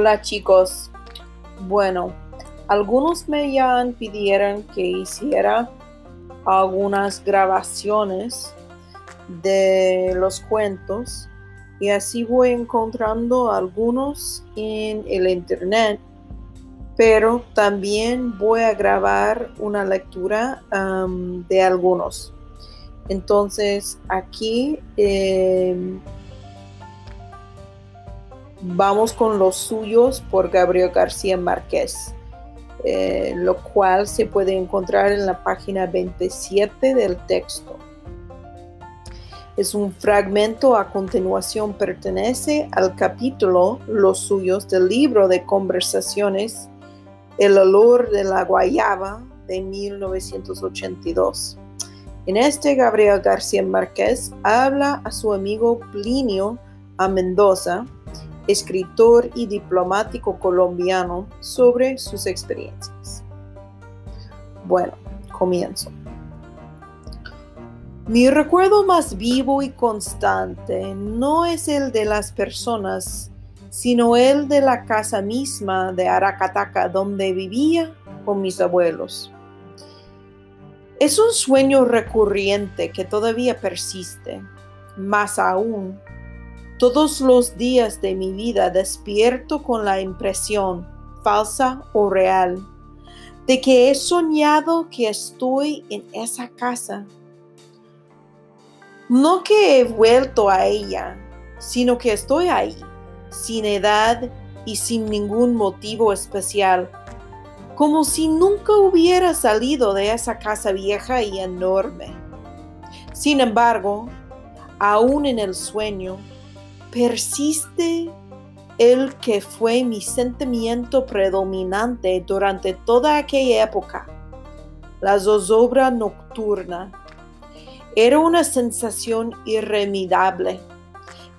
Hola chicos. Bueno, algunos me ya pidieron que hiciera algunas grabaciones de los cuentos y así voy encontrando algunos en el internet pero también voy a grabar una lectura de algunos entonces aquí em, vamos con los suyos por Gabriel García Márquez eh, lo cual se puede encontrar en la página 27 del texto es un fragmento a continuación, pertenece al capítulo Los suyos del libro de conversaciones El olor de la guayaba de 1982. En este, Gabriel García Márquez habla a su amigo Plinio a Mendoza, escritor y diplomático colombiano, sobre sus experiencias. Bueno, comienzo. Mi recuerdo más vivo y constante no es el de las personas, sino el de la casa misma de Aracataca donde vivía con mis abuelos. Es un sueño recurrente que todavía persiste. Más aún, todos los días de mi vida despierto con la impresión, falsa o real, de que he soñado que estoy en esa casa no que he vuelto a ella, sino que estoy ahí, sin edad y sin ningún motivo especial, como si nunca hubiera salido de esa casa vieja y enorme. Sin embargo, aún en el sueño, persiste el que fue mi sentimiento predominante durante toda aquella época, la zozobra nocturna era una sensación irremediable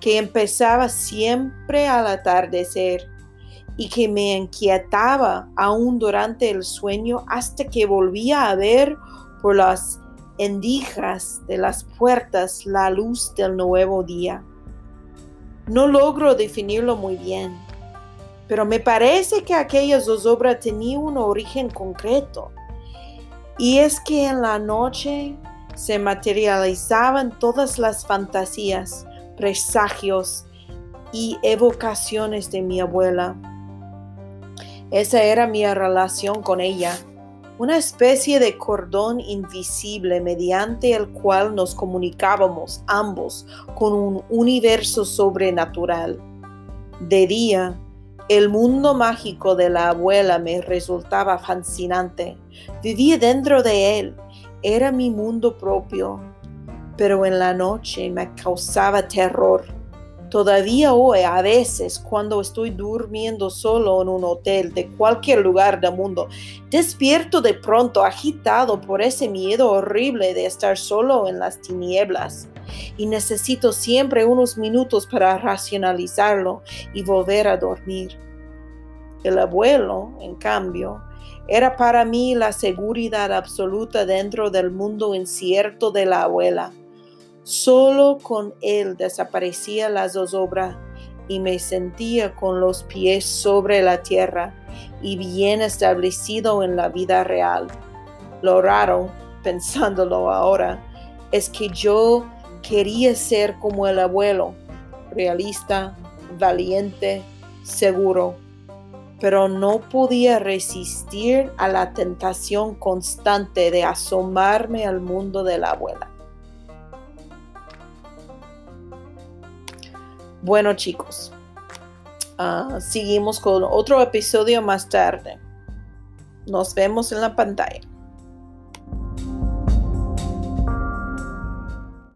que empezaba siempre al atardecer y que me inquietaba aún durante el sueño hasta que volvía a ver por las endijas de las puertas la luz del nuevo día. No logro definirlo muy bien, pero me parece que aquella zozobra tenía un origen concreto. Y es que en la noche se materializaban todas las fantasías, presagios y evocaciones de mi abuela. Esa era mi relación con ella, una especie de cordón invisible mediante el cual nos comunicábamos ambos con un universo sobrenatural. De día, el mundo mágico de la abuela me resultaba fascinante. Vivía dentro de él era mi mundo propio, pero en la noche me causaba terror. Todavía hoy, a veces, cuando estoy durmiendo solo en un hotel de cualquier lugar del mundo, despierto de pronto agitado por ese miedo horrible de estar solo en las tinieblas. Y necesito siempre unos minutos para racionalizarlo y volver a dormir. El abuelo, en cambio, era para mí la seguridad absoluta dentro del mundo incierto de la abuela. Solo con él desaparecía la zozobra y me sentía con los pies sobre la tierra y bien establecido en la vida real. Lo raro, pensándolo ahora, es que yo quería ser como el abuelo, realista, valiente, seguro pero no podía resistir a la tentación constante de asomarme al mundo de la abuela. Bueno chicos, ah, seguimos con otro episodio más tarde. Nos vemos en la pantalla.